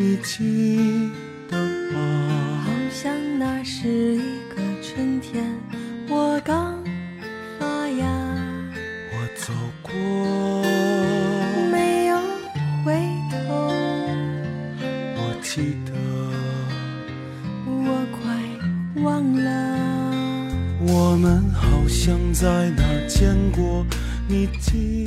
你记得吗？好像那是一个春天，我刚发芽，我走过，没有回头，我记得，我快忘了。我们好像在哪儿见过，你记得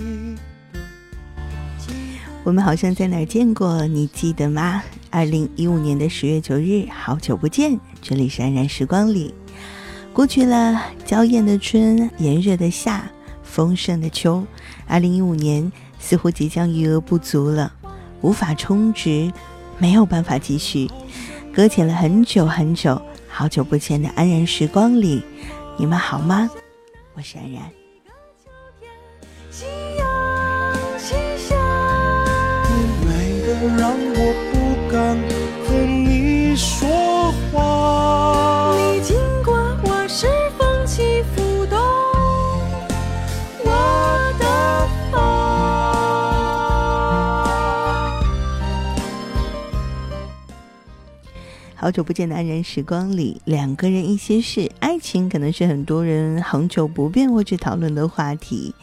我们好像在哪儿见过，你记得吗？二零一五年的十月九日，好久不见，这里是安然时光里。过去了娇艳的春，炎热的夏，丰盛的秋，二零一五年似乎即将余额不足了，无法充值，没有办法继续，搁浅了很久很久。好久不见的安然时光里，你们好吗？我是安然。让我不敢和你说话。你经过我是风起浮动我的发。好久不见的安然时光里，两个人一些事，爱情可能是很多人恒久不变或去讨论的话题。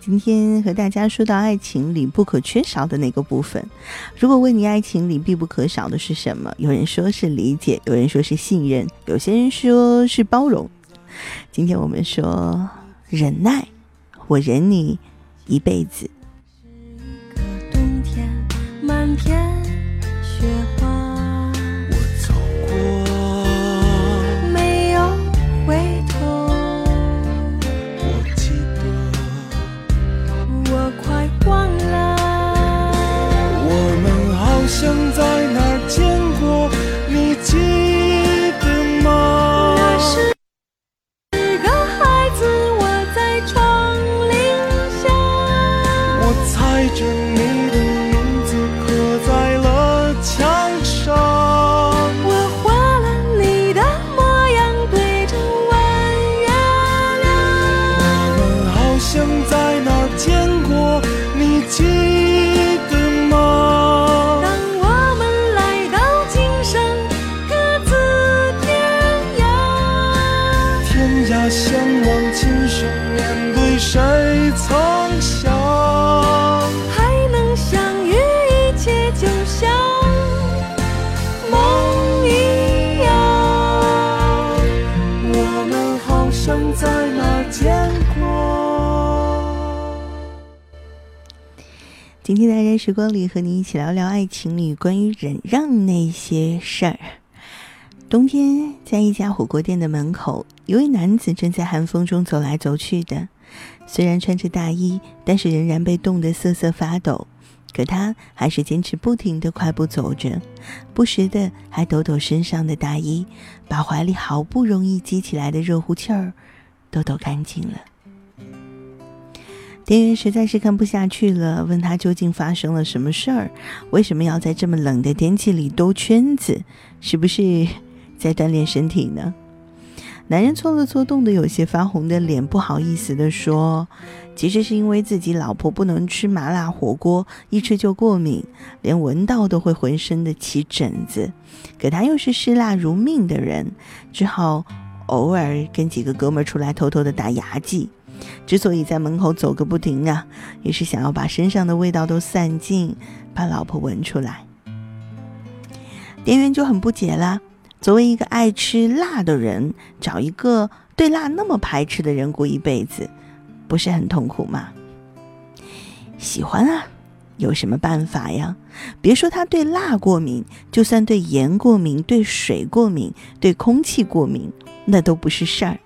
今天和大家说到爱情里不可缺少的那个部分。如果问你爱情里必不可少的是什么，有人说是理解，有人说是信任，有些人说是包容。今天我们说忍耐，我忍你一辈子。天的爱人时光里，和你一起聊聊爱情里关于忍让那些事儿。冬天，在一家火锅店的门口，一位男子正在寒风中走来走去的。虽然穿着大衣，但是仍然被冻得瑟瑟发抖。可他还是坚持不停地快步走着，不时的还抖抖身上的大衣，把怀里好不容易积起来的热乎气儿都抖干净了。店员实在是看不下去了，问他究竟发生了什么事儿，为什么要在这么冷的天气里兜圈子？是不是在锻炼身体呢？男人搓了搓冻得有些发红的脸，不好意思地说：“其实是因为自己老婆不能吃麻辣火锅，一吃就过敏，连闻到都会浑身的起疹子。可他又是嗜辣如命的人，只好偶尔跟几个哥们儿出来偷偷的打牙祭。之所以在门口走个不停啊，也是想要把身上的味道都散尽，把老婆闻出来。店员就很不解啦。作为一个爱吃辣的人，找一个对辣那么排斥的人过一辈子，不是很痛苦吗？喜欢啊，有什么办法呀？别说他对辣过敏，就算对盐过敏、对水过敏、对空气过敏，那都不是事儿，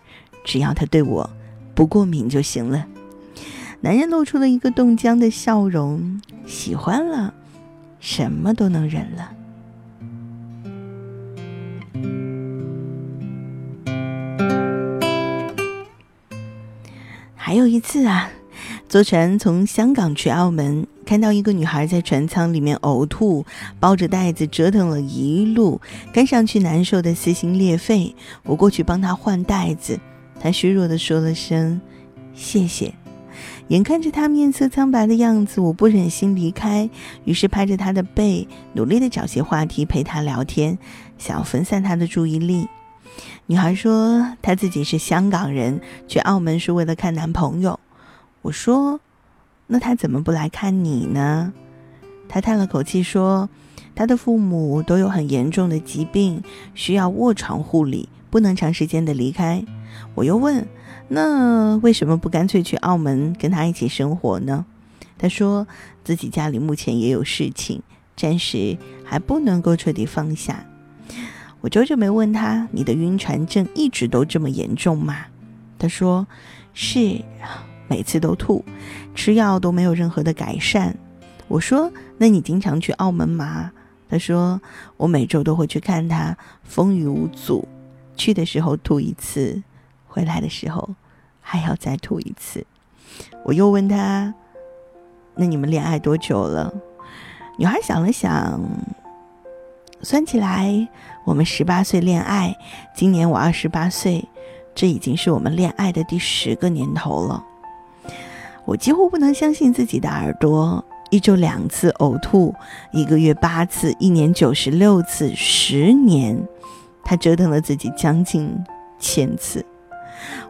只要他对我不过敏就行了。男人露出了一个冻僵的笑容，喜欢了，什么都能忍了。还有一次啊，坐船从香港去澳门，看到一个女孩在船舱里面呕吐，包着袋子折腾了一路，看上去难受的撕心裂肺。我过去帮她换袋子，她虚弱的说了声谢谢，眼看着他面色苍白的样子，我不忍心离开，于是拍着他的背，努力的找些话题陪他聊天，想要分散他的注意力。女孩说她自己是香港人，去澳门是为了看男朋友。我说，那他怎么不来看你呢？她叹了口气说，她的父母都有很严重的疾病，需要卧床护理，不能长时间的离开。我又问。那为什么不干脆去澳门跟他一起生活呢？他说自己家里目前也有事情，暂时还不能够彻底放下。我久久没问他：“你的晕船症一直都这么严重吗？”他说：“是，每次都吐，吃药都没有任何的改善。”我说：“那你经常去澳门吗？”他说：“我每周都会去看他，风雨无阻。去的时候吐一次，回来的时候。”还要再吐一次。我又问他：“那你们恋爱多久了？”女孩想了想，算起来，我们十八岁恋爱，今年我二十八岁，这已经是我们恋爱的第十个年头了。我几乎不能相信自己的耳朵：一周两次呕吐，一个月八次，一年九十六次，十年，他折腾了自己将近千次。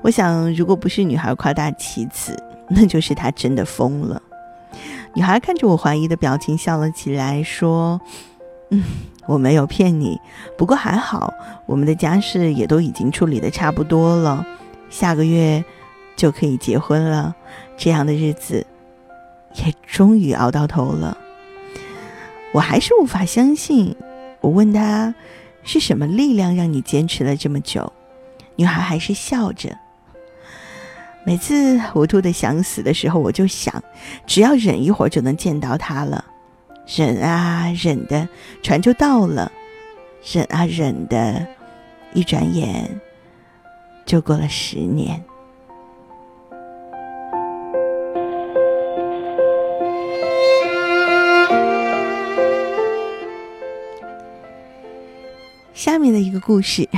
我想，如果不是女孩夸大其词，那就是她真的疯了。女孩看着我怀疑的表情，笑了起来，说：“嗯，我没有骗你，不过还好，我们的家事也都已经处理的差不多了，下个月就可以结婚了。这样的日子也终于熬到头了。”我还是无法相信。我问她：“是什么力量让你坚持了这么久？”女孩还是笑着。每次糊涂的想死的时候，我就想，只要忍一会儿就能见到他了。忍啊忍的，船就到了；忍啊忍的，一转眼就过了十年。下面的一个故事，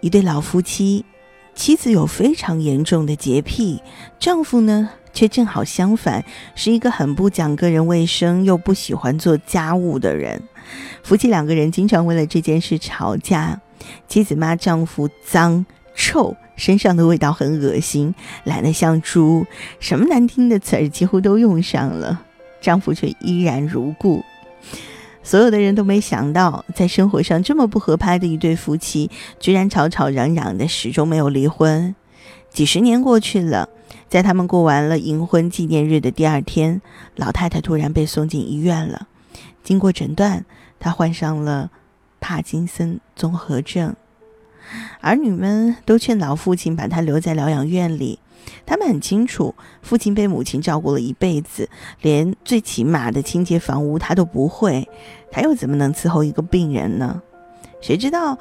一对老夫妻。妻子有非常严重的洁癖，丈夫呢却正好相反，是一个很不讲个人卫生又不喜欢做家务的人。夫妻两个人经常为了这件事吵架。妻子骂丈夫脏、臭，身上的味道很恶心，懒得像猪，什么难听的词儿几乎都用上了。丈夫却依然如故。所有的人都没想到，在生活上这么不合拍的一对夫妻，居然吵吵嚷嚷的，始终没有离婚。几十年过去了，在他们过完了银婚纪念日的第二天，老太太突然被送进医院了。经过诊断，她患上了帕金森综合症。儿女们都劝老父亲把她留在疗养院里。他们很清楚，父亲被母亲照顾了一辈子，连最起码的清洁房屋他都不会，他又怎么能伺候一个病人呢？谁知道，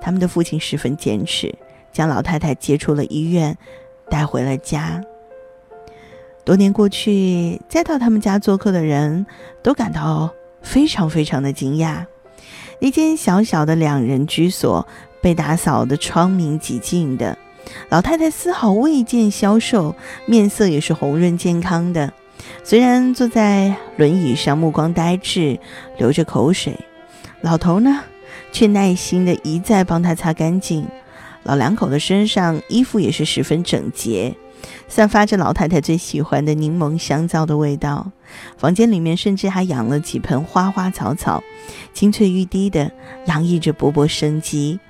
他们的父亲十分坚持，将老太太接出了医院，带回了家。多年过去，再到他们家做客的人都感到非常非常的惊讶。一间小小的两人居所被打扫的窗明几净的。老太太丝毫未见消瘦，面色也是红润健康的。虽然坐在轮椅上，目光呆滞，流着口水，老头呢，却耐心的一再帮他擦干净。老两口的身上衣服也是十分整洁，散发着老太太最喜欢的柠檬香皂的味道。房间里面甚至还养了几盆花花草草，青翠欲滴的，洋溢着勃勃生机。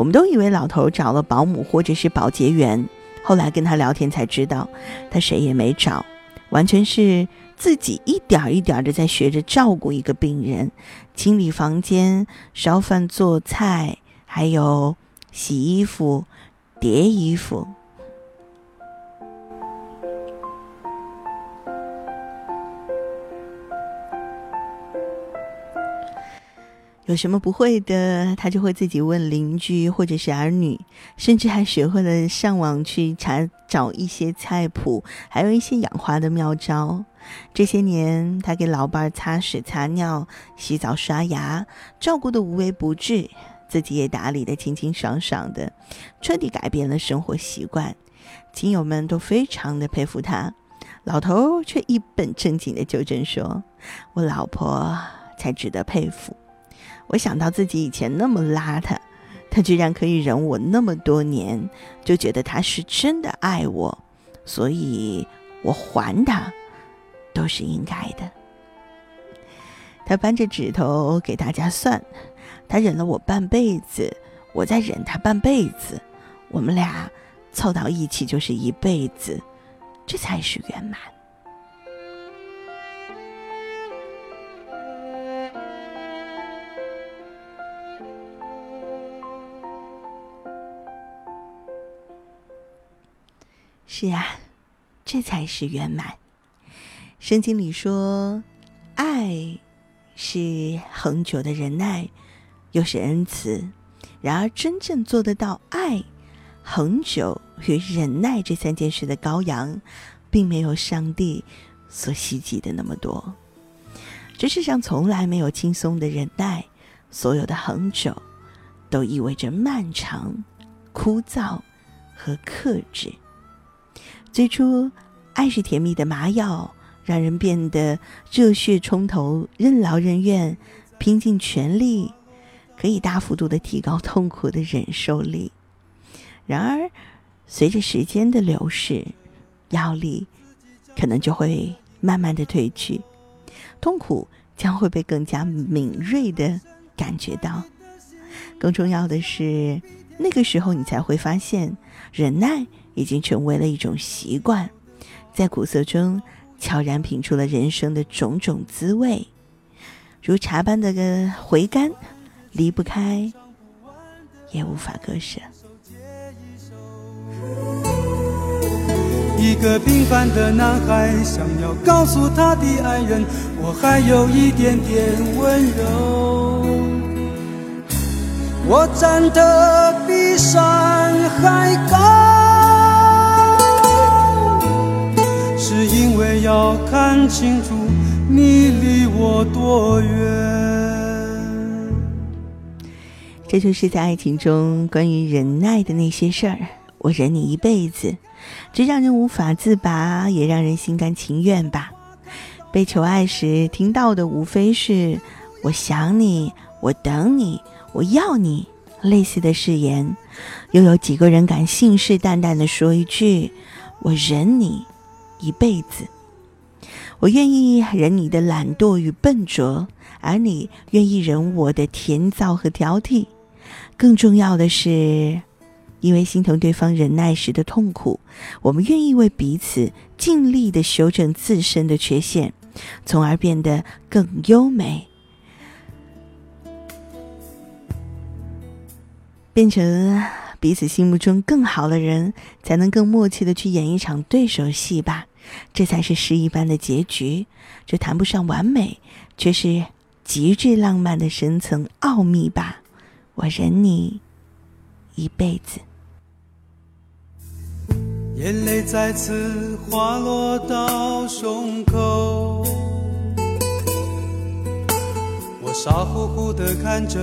我们都以为老头找了保姆或者是保洁员，后来跟他聊天才知道，他谁也没找，完全是自己一点一点的在学着照顾一个病人，清理房间、烧饭做菜，还有洗衣服、叠衣服。有什么不会的，他就会自己问邻居或者是儿女，甚至还学会了上网去查找一些菜谱，还有一些养花的妙招。这些年，他给老伴儿擦屎、擦尿、洗澡、刷牙，照顾的无微不至，自己也打理的清清爽爽的，彻底改变了生活习惯。亲友们都非常的佩服他。老头却一本正经的纠正说：“我老婆才值得佩服。我想到自己以前那么邋遢，他居然可以忍我那么多年，就觉得他是真的爱我，所以我还他都是应该的。”他扳着指头给大家算，他忍了我半辈子，我再忍他半辈子，我们俩凑到一起就是一辈子。这才是圆满。是啊，这才是圆满。圣经里说，爱是恒久的忍耐，又是恩慈。然而，真正做得到爱。恒久与忍耐这三件事的羔羊，并没有上帝所希冀的那么多。这世上从来没有轻松的忍耐，所有的恒久，都意味着漫长、枯燥和克制。最初，爱是甜蜜的麻药，让人变得热血冲头、任劳任怨、拼尽全力，可以大幅度的提高痛苦的忍受力。然而，随着时间的流逝，药力可能就会慢慢的褪去，痛苦将会被更加敏锐的感觉到。更重要的是，那个时候你才会发现，忍耐已经成为了一种习惯，在苦涩中悄然品出了人生的种种滋味，如茶般的个回甘，离不开，也无法割舍。一个平凡的男孩，想要告诉他的爱人，我还有一点点温柔。我站得比山还高，是因为要看清楚你离我多远。这就是在爱情中关于忍耐的那些事儿。我忍你一辈子。这让人无法自拔，也让人心甘情愿吧。被求爱时听到的无非是“我想你，我等你，我要你”类似的誓言。又有几个人敢信誓旦旦的说一句“我忍你一辈子”？我愿意忍你的懒惰与笨拙，而你愿意忍我的甜燥和挑剔。更重要的是。因为心疼对方忍耐时的痛苦，我们愿意为彼此尽力的修正自身的缺陷，从而变得更优美，变成彼此心目中更好的人，才能更默契的去演一场对手戏吧。这才是诗一般的结局。这谈不上完美，却是极致浪漫的深层奥秘吧。我忍你一辈子。眼泪再次滑落到胸口，我傻乎乎地看着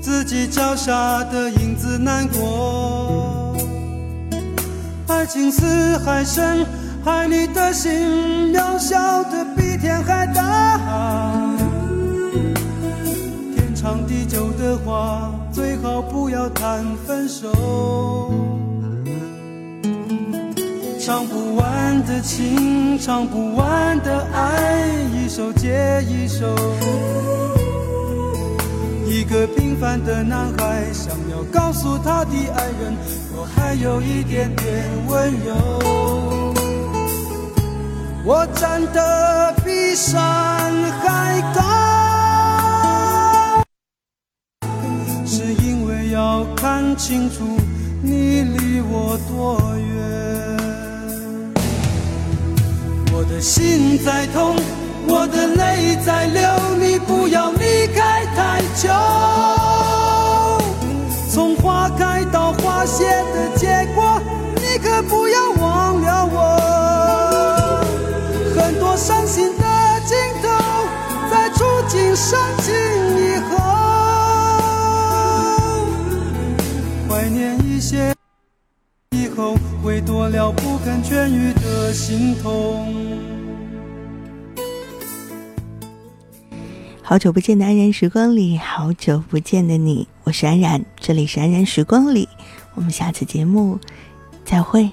自己脚下的影子难过。爱情似海深，爱你的心渺小的比天还大。天长地久的话，最好不要谈分手。唱不完的情，唱不完的爱，一首接一首。一个平凡的男孩，想要告诉他的爱人，我还有一点点温柔。我站得比山还高，是因为要看清楚你离我多远。我的心在痛，我的泪在流，你不要离开太久。从花开到花谢的结果，你可不要忘了我。伤心的镜头，在触景伤情以后，怀念一些以后，会多了不肯痊愈的心痛。好久不见的安然时光里，好久不见的你，我是安然，这里是安然时光里，我们下次节目再会。